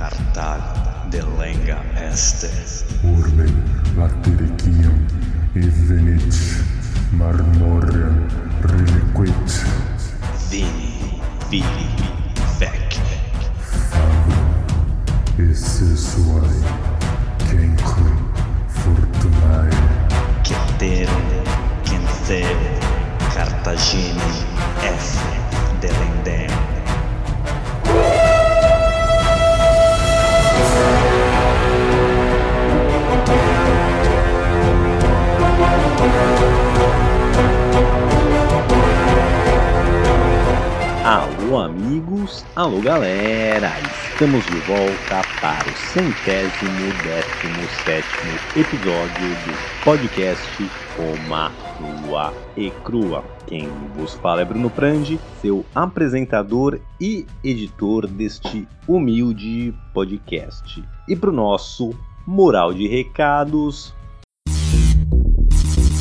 Cartag de lenga este. Urbe et evenit marmorem reliquit. Vini, vini, vec. Fabum esse suae cancri fortunae. Ceterum, cancero, Cartagine, F. Alô, galera! Estamos de volta para o centésimo décimo sétimo episódio do podcast Roma Crua e Crua. Quem vos fala é Bruno Prandi, seu apresentador e editor deste humilde podcast. E para o nosso mural de recados,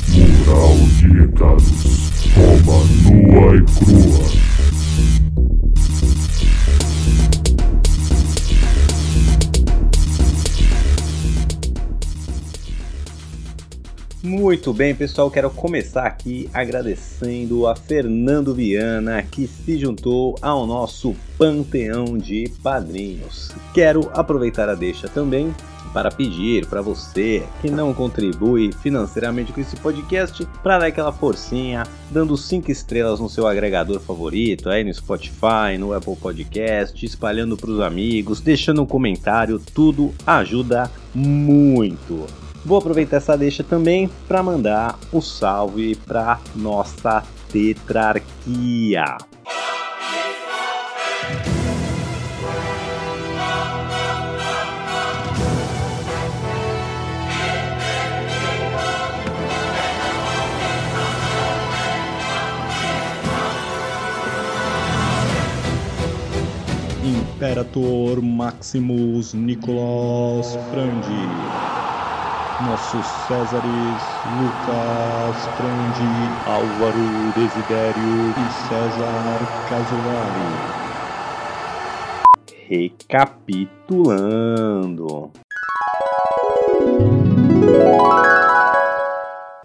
Mural de recados Roma nua e crua Muito bem, pessoal, quero começar aqui agradecendo a Fernando Viana que se juntou ao nosso panteão de padrinhos. Quero aproveitar a deixa também para pedir para você que não contribui financeiramente com esse podcast para dar aquela forcinha, dando 5 estrelas no seu agregador favorito, aí no Spotify, no Apple Podcast, espalhando para os amigos, deixando um comentário, tudo ajuda muito. Vou aproveitar essa deixa também para mandar um salve para nossa tetrarquia. Imperator Maximus Nicolas Frandi. Nossos Césares Lucas Frandi, Álvaro Desidério e César Casolari. Recapitulando.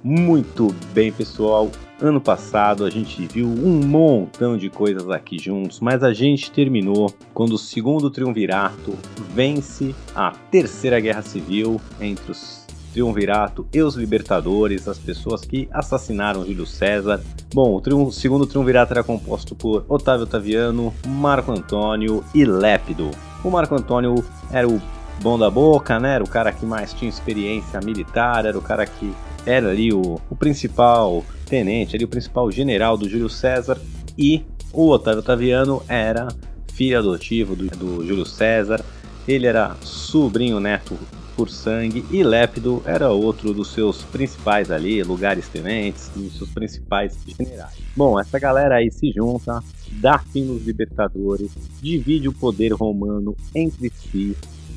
Muito bem, pessoal. Ano passado a gente viu um montão de coisas aqui juntos, mas a gente terminou quando o segundo triunvirato vence a Terceira Guerra Civil entre os Triunvirato e os Libertadores, as pessoas que assassinaram Júlio César. Bom, o, triun- segundo Triunvirato era composto por Otávio Otaviano, Marco Antônio e Lépido. O Marco Antônio era o bom da boca, né? Era o cara que mais tinha experiência militar, era o cara que era ali o, o principal tenente, ali o principal general do Júlio César. E o Otávio Otaviano era filho adotivo do, do Júlio César. Ele era sobrinho neto por sangue e Lépido era outro dos seus principais ali, lugares tenentes, dos seus principais generais. Bom, essa galera aí se junta, dá fim nos libertadores, divide o poder romano entre si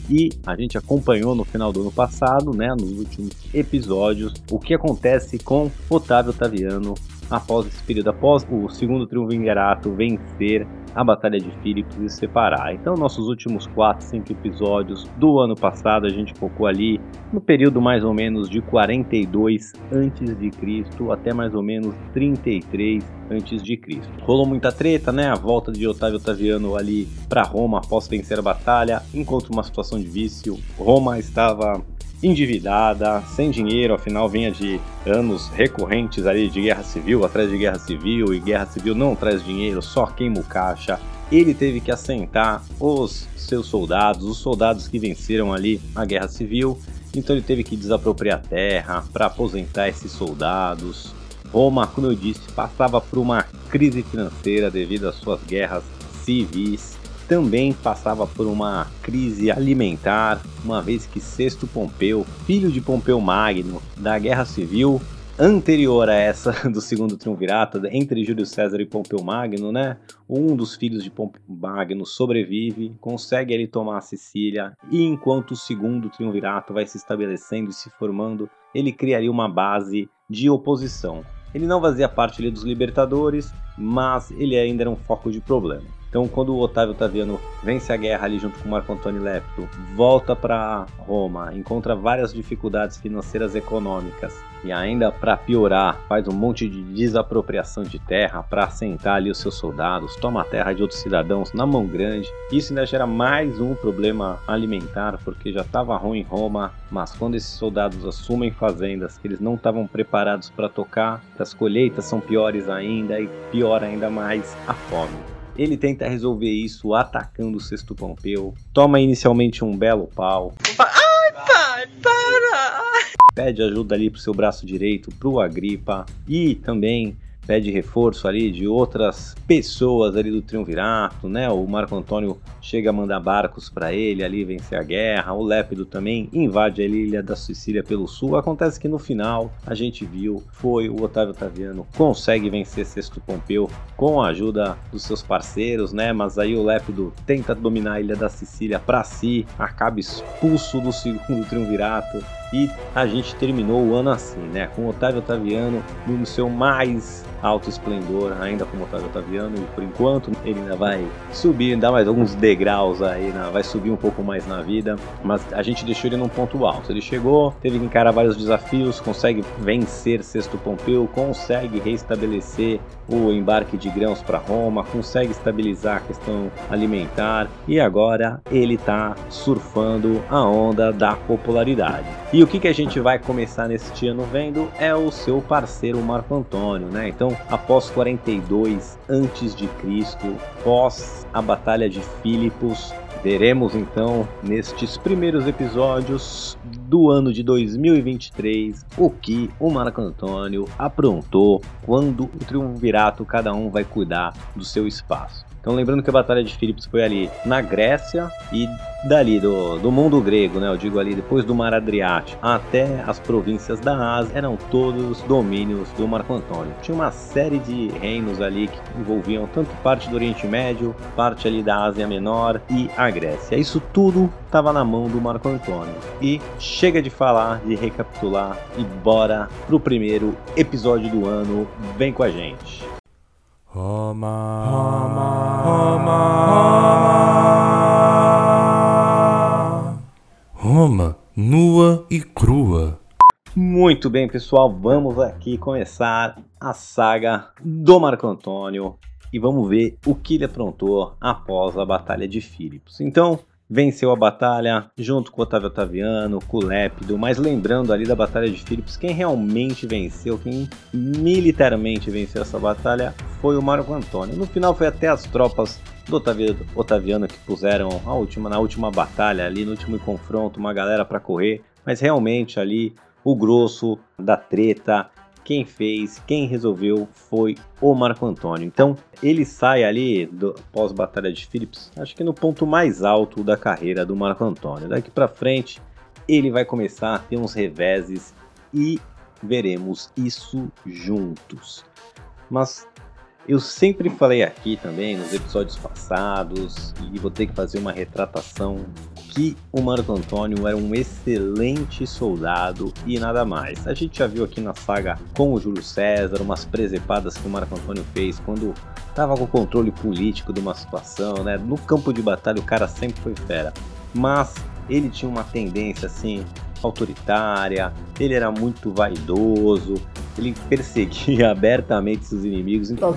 e a gente acompanhou no final do ano passado, né, nos últimos episódios, o que acontece com Otávio Otaviano após esse período, após o segundo triunvirato vencer a Batalha de Filipos e se separar. Então, nossos últimos 4, 5 episódios do ano passado, a gente focou ali no período mais ou menos de 42 antes de Cristo até mais ou menos 33 antes de Cristo. Rolou muita treta, né? A volta de Otávio Otaviano ali para Roma após vencer a batalha, encontra uma situação de vício. Roma estava endividada, sem dinheiro, afinal vinha de anos recorrentes ali de guerra civil, atrás de guerra civil, e guerra civil não traz dinheiro, só queima o caixa. Ele teve que assentar os seus soldados, os soldados que venceram ali a guerra civil, então ele teve que desapropriar terra para aposentar esses soldados. Roma, como eu disse, passava por uma crise financeira devido às suas guerras civis também passava por uma crise alimentar, uma vez que Sexto Pompeu, filho de Pompeu Magno, da Guerra Civil anterior a essa do Segundo Triunvirato, entre Júlio César e Pompeu Magno, né? Um dos filhos de Pompeu Magno sobrevive, consegue ele tomar a Sicília, e enquanto o Segundo Triunvirato vai se estabelecendo e se formando, ele criaria uma base de oposição. Ele não fazia parte ali dos libertadores, mas ele ainda era um foco de problema. Então, quando o Otávio Otaviano vence a guerra ali junto com Marco Antônio Lepto, volta para Roma, encontra várias dificuldades financeiras e econômicas e ainda para piorar, faz um monte de desapropriação de terra para assentar ali os seus soldados, toma a terra de outros cidadãos na mão grande. Isso ainda gera mais um problema alimentar, porque já estava ruim em Roma, mas quando esses soldados assumem fazendas que eles não estavam preparados para tocar, as colheitas são piores ainda e piora ainda mais a fome. Ele tenta resolver isso atacando o Sexto Pompeu, toma inicialmente um belo pau. Ai, pai, para! Pede ajuda ali pro seu braço direito, pro Agripa, e também pede reforço ali de outras pessoas ali do triunvirato, né? O Marco Antônio chega a mandar barcos para ele ali vencer a guerra. O Lépido também invade a ilha da Sicília pelo sul. Acontece que no final a gente viu foi o Otávio Otaviano consegue vencer Sexto Pompeu com a ajuda dos seus parceiros, né? Mas aí o Lépido tenta dominar a ilha da Sicília para si, acaba expulso do segundo triunvirato e a gente terminou o ano assim, né? Com o Otávio Otaviano no seu mais alto esplendor, ainda como Otávio Otaviano, e por enquanto ele ainda vai subir, dar mais alguns degraus aí, né? vai subir um pouco mais na vida, mas a gente deixou ele num ponto alto. Ele chegou, teve que encarar vários desafios, consegue vencer Sexto Pompeu, consegue restabelecer o embarque de grãos para Roma, consegue estabilizar a questão alimentar e agora ele está surfando a onda da popularidade. E o que, que a gente vai começar neste ano vendo é o seu parceiro Marco Antônio, né? Então, após 42 antes de Cristo, pós a batalha de Filipos, veremos então nestes primeiros episódios do ano de 2023 o que o Marco Antônio aprontou quando o triunvirato cada um vai cuidar do seu espaço. Então lembrando que a Batalha de Filipos foi ali na Grécia e dali do, do mundo grego, né? Eu digo ali depois do Mar Adriático até as províncias da Ásia eram todos domínios do Marco Antônio. Tinha uma série de reinos ali que envolviam tanto parte do Oriente Médio, parte ali da Ásia Menor e a Grécia. Isso tudo estava na mão do Marco Antônio. E chega de falar, de recapitular e bora pro primeiro episódio do ano. Vem com a gente. Roma, Roma, Roma, Roma, nua e crua. Muito bem, pessoal, vamos aqui começar a saga do Marco Antônio e vamos ver o que ele aprontou após a Batalha de Filipos. Então, venceu a batalha junto com o Otávio Otaviano, com Lépido, mas lembrando ali da Batalha de Filipos, quem realmente venceu, quem militarmente venceu essa batalha foi o Marco Antônio. No final foi até as tropas do Otaviano que puseram a última, na última batalha ali, no último confronto, uma galera para correr, mas realmente ali o grosso da treta quem fez, quem resolveu foi o Marco Antônio. Então ele sai ali do pós-batalha de Philips, acho que no ponto mais alto da carreira do Marco Antônio. Daqui para frente ele vai começar a ter uns reveses e veremos isso juntos. Mas eu sempre falei aqui também nos episódios passados e vou ter que fazer uma retratação que o Marco Antônio era um excelente soldado e nada mais. A gente já viu aqui na saga com o Júlio César umas presepadas que o Marco Antônio fez quando estava com o controle político de uma situação, né? No campo de batalha o cara sempre foi fera, mas ele tinha uma tendência assim autoritária, ele era muito vaidoso, ele perseguia abertamente seus inimigos. Então,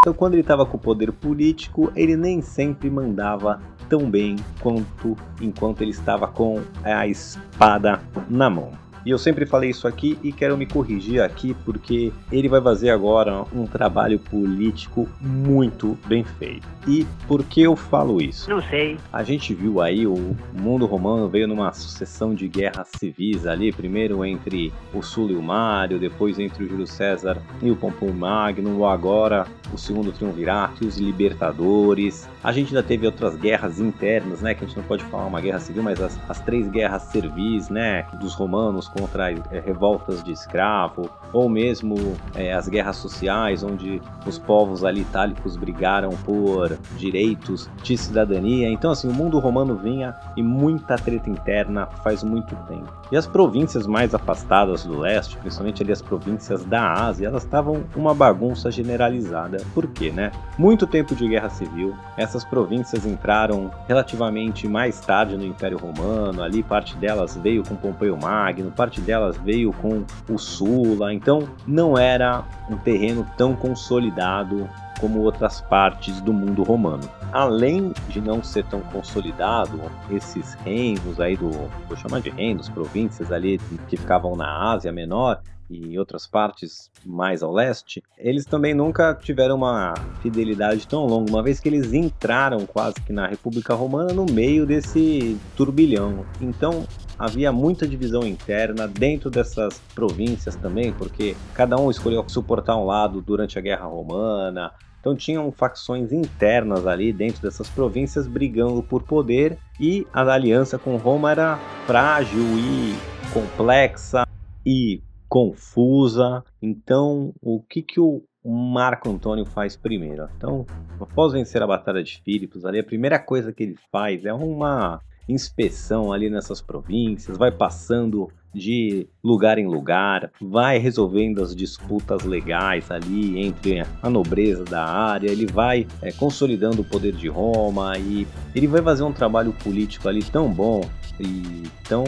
então quando ele estava com o poder político, ele nem sempre mandava tão bem quanto enquanto ele estava com a espada na mão. E eu sempre falei isso aqui e quero me corrigir aqui porque ele vai fazer agora um trabalho político muito bem feito. E por que eu falo isso? Não sei. A gente viu aí o mundo romano veio numa sucessão de guerras civis ali, primeiro entre o Sul e o Mário, depois entre o Júlio César e o Pompeu Magno, agora o segundo triunvirato e os libertadores. A gente ainda teve outras guerras internas, né, que a gente não pode falar uma guerra civil, mas as, as três guerras servis, né, dos romanos contra é, revoltas de escravo, ou mesmo é, as guerras sociais, onde os povos ali itálicos brigaram por direitos de cidadania. Então, assim, o mundo romano vinha e muita treta interna faz muito tempo. E as províncias mais afastadas do leste, principalmente ali as províncias da Ásia, elas estavam uma bagunça generalizada. Por quê, né? Muito tempo de guerra civil, essas províncias entraram relativamente mais tarde no Império Romano, ali parte delas veio com Pompeio Magno, parte delas veio com o Sula, então não era um terreno tão consolidado como outras partes do mundo romano. Além de não ser tão consolidado, esses reinos aí do, vou chamar de reinos, províncias ali que ficavam na Ásia Menor, e outras partes mais ao leste, eles também nunca tiveram uma fidelidade tão longa, uma vez que eles entraram quase que na República Romana no meio desse turbilhão. Então havia muita divisão interna dentro dessas províncias também, porque cada um escolheu suportar um lado durante a Guerra Romana. Então tinham facções internas ali dentro dessas províncias brigando por poder e a aliança com Roma era frágil e complexa e confusa. Então, o que, que o Marco Antônio faz primeiro? Então, após vencer a Batalha de Filipos, ali a primeira coisa que ele faz é uma inspeção ali nessas províncias, vai passando de lugar em lugar, vai resolvendo as disputas legais ali entre a nobreza da área, ele vai é, consolidando o poder de Roma e ele vai fazer um trabalho político ali tão bom e tão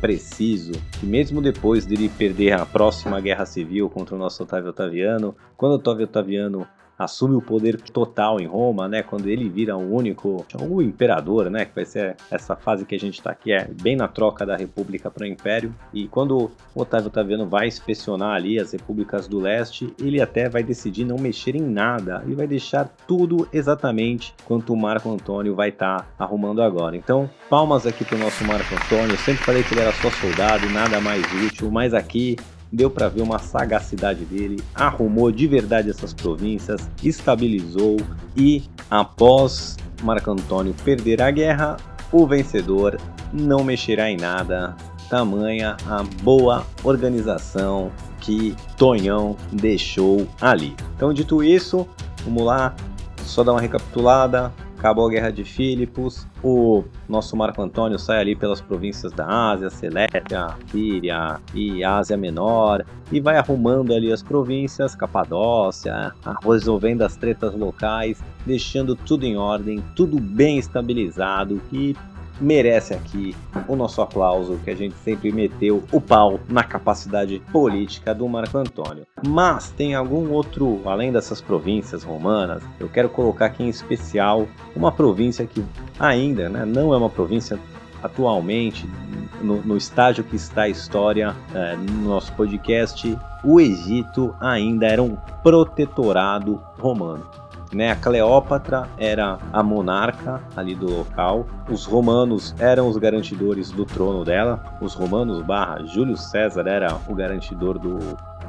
preciso que mesmo depois dele perder a próxima guerra civil contra o nosso Otávio Otaviano, quando Otávio Otaviano assume o poder total em Roma, né? Quando ele vira o único, o imperador, né? Que vai ser essa fase que a gente está aqui, é bem na troca da República para o Império. E quando Otávio Otaviano vai inspecionar ali as repúblicas do leste, ele até vai decidir não mexer em nada e vai deixar tudo exatamente quanto o Marco Antônio vai estar tá arrumando agora. Então, palmas aqui para o nosso Marco Antônio. Eu sempre falei que ele era só soldado e nada mais útil, mas aqui deu para ver uma sagacidade dele, arrumou de verdade essas províncias, estabilizou e após Marco Antônio perder a guerra, o vencedor não mexerá em nada. Tamanha a boa organização que Tonhão deixou ali. Então, dito isso, vamos lá, só dar uma recapitulada acabou a Guerra de Filipos, o nosso Marco Antônio sai ali pelas províncias da Ásia, Celétia, Síria e Ásia Menor, e vai arrumando ali as províncias, Capadócia, resolvendo as tretas locais, deixando tudo em ordem, tudo bem estabilizado, e merece aqui o nosso aplauso, que a gente sempre meteu o pau na capacidade política do Marco Antônio. Mas tem algum outro, além dessas províncias romanas, eu quero colocar aqui em especial uma província que ainda né, não é uma província atualmente, no, no, estágio que está a história é, no nosso podcast, o Egito ainda era um protetorado romano né? A Cleópatra era a monarca ali do local. Os romanos eram os garantidores do trono dela. Os romanos barra Júlio César era o garantidor do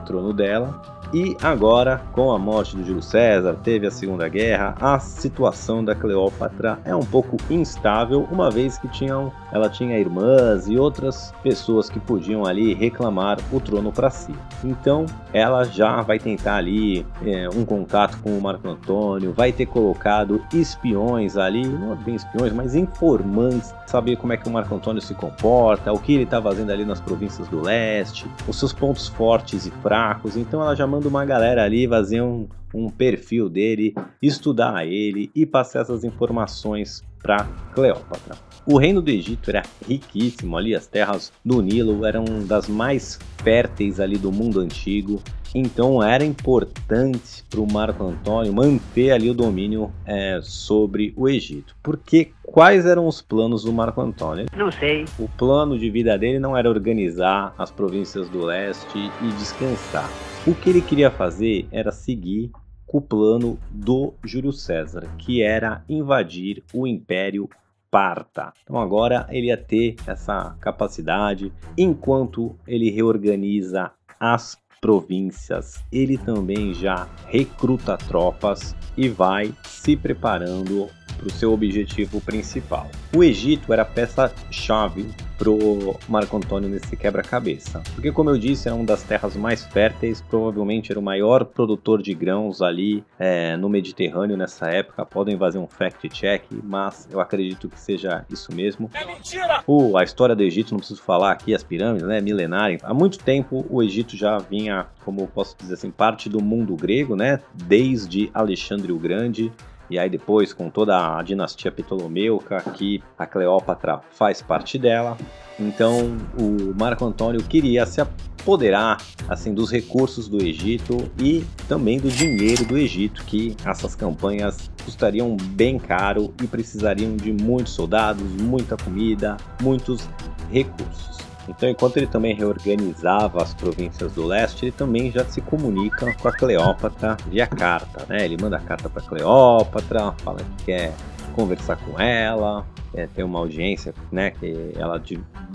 trono dela. E agora, com a morte do Júlio César, teve a Segunda Guerra, a situação da Cleópatra é um pouco instável, uma vez que tinham, ela tinha irmãs e outras pessoas que podiam ali reclamar o trono para si. Então, ela já vai tentar ali é, um contato com o Marco Antônio, vai ter colocado espiões ali, não bem espiões, mas informantes, saber como é que o Marco Antônio se comporta, o que ele está fazendo ali nas províncias do leste, os seus pontos fortes e fracos. Então, ela já manda uma galera ali, fazer um, um perfil dele, estudar ele e passar essas informações para Cleópatra. O reino do Egito era riquíssimo ali, as terras do Nilo eram das mais férteis ali do mundo antigo, então era importante para o Marco Antônio manter ali o domínio é, sobre o Egito. Porque quais eram os planos do Marco Antônio? Não sei. O plano de vida dele não era organizar as províncias do leste e descansar. O que ele queria fazer era seguir o plano do Júlio César, que era invadir o Império Parta. Então agora ele ia ter essa capacidade, enquanto ele reorganiza as províncias, ele também já recruta tropas e vai se preparando para o seu objetivo principal. O Egito era a peça-chave pro Marco Antônio nesse quebra-cabeça. Porque, como eu disse, é uma das terras mais férteis, provavelmente era o maior produtor de grãos ali é, no Mediterrâneo nessa época. Podem fazer um fact-check, mas eu acredito que seja isso mesmo. É mentira! Uh, a história do Egito, não preciso falar aqui, as pirâmides, né? Milenária. Há muito tempo o Egito já vinha, como posso dizer assim, parte do mundo grego, né? Desde Alexandre o Grande e aí depois com toda a dinastia Ptolomeuca, que a Cleópatra faz parte dela. Então o Marco Antônio queria se apoderar assim dos recursos do Egito e também do dinheiro do Egito, que essas campanhas custariam bem caro e precisariam de muitos soldados, muita comida, muitos recursos. Então, enquanto ele também reorganizava as províncias do leste, ele também já se comunica com a Cleópatra via carta. Né? Ele manda carta para Cleópatra, fala que quer conversar com ela, é, ter uma audiência, né, que ela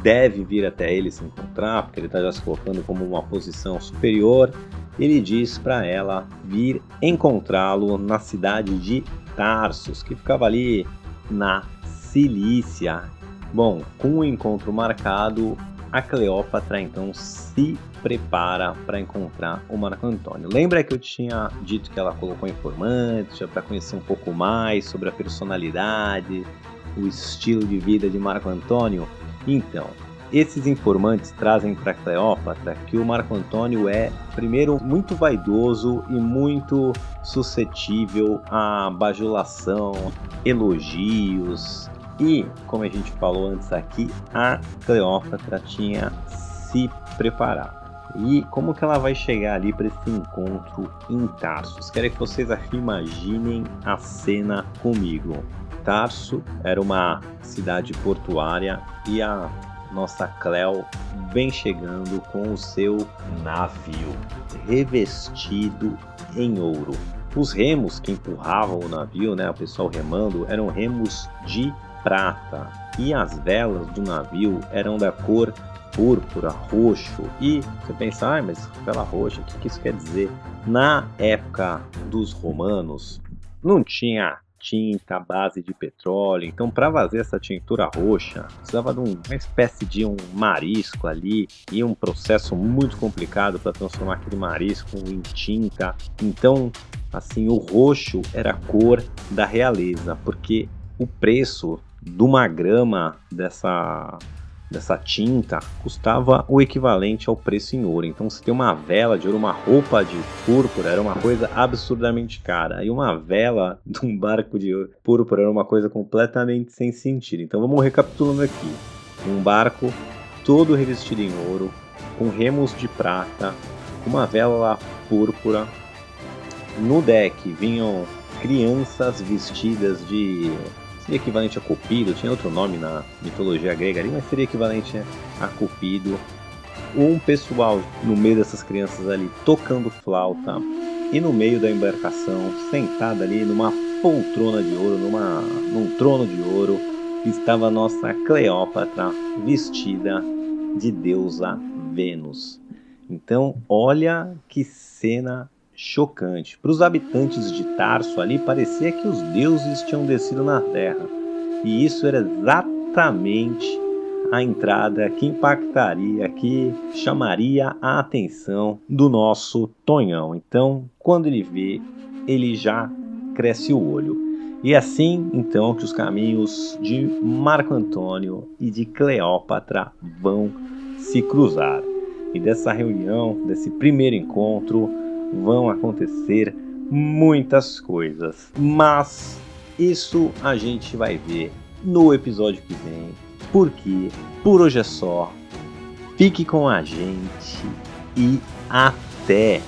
deve vir até ele se encontrar, porque ele está já se colocando como uma posição superior. Ele diz para ela vir encontrá-lo na cidade de Tarsus, que ficava ali na Cilícia. Bom, com o encontro marcado, a Cleópatra então se prepara para encontrar o Marco Antônio. Lembra que eu tinha dito que ela colocou informantes para conhecer um pouco mais sobre a personalidade, o estilo de vida de Marco Antônio? Então, esses informantes trazem para Cleópatra que o Marco Antônio é, primeiro, muito vaidoso e muito suscetível à bajulação, elogios, e, como a gente falou antes aqui, a Cleópatra tinha se preparado. E como que ela vai chegar ali para esse encontro em Tarsus? Quero que vocês imaginem a cena comigo. Tarso era uma cidade portuária e a nossa Cleo vem chegando com o seu navio revestido em ouro. Os remos que empurravam o navio, né, o pessoal remando, eram remos de prata e as velas do navio eram da cor púrpura, roxo. E você pensa, ah, mas vela roxa, o que, que isso quer dizer? Na época dos romanos, não tinha tinta base de petróleo. Então, para fazer essa tintura roxa, precisava de uma espécie de um marisco ali e um processo muito complicado para transformar aquele marisco em tinta. Então, assim, o roxo era a cor da realeza, porque o preço de uma grama dessa, dessa tinta custava o equivalente ao preço em ouro. Então, se tem uma vela de ouro, uma roupa de púrpura, era uma coisa absurdamente cara. E uma vela de um barco de púrpura era uma coisa completamente sem sentido. Então, vamos recapitulando aqui: um barco todo revestido em ouro, com remos de prata, uma vela púrpura. No deck vinham crianças vestidas de seria equivalente a Cupido, tinha outro nome na mitologia grega ali, mas seria equivalente a Cupido. Um pessoal no meio dessas crianças ali tocando flauta e no meio da embarcação, sentada ali numa poltrona de ouro, numa, num trono de ouro, estava a nossa Cleópatra vestida de deusa Vênus. Então, olha que cena chocante. Para os habitantes de Tarso ali parecia que os deuses tinham descido na terra. E isso era exatamente a entrada que impactaria, que chamaria a atenção do nosso Tonhão. Então, quando ele vê, ele já cresce o olho. E assim, então, que os caminhos de Marco Antônio e de Cleópatra vão se cruzar. E dessa reunião, desse primeiro encontro, vão acontecer muitas coisas. Mas isso a gente vai ver no episódio que vem. Porque por hoje é só. Fique com a gente e até!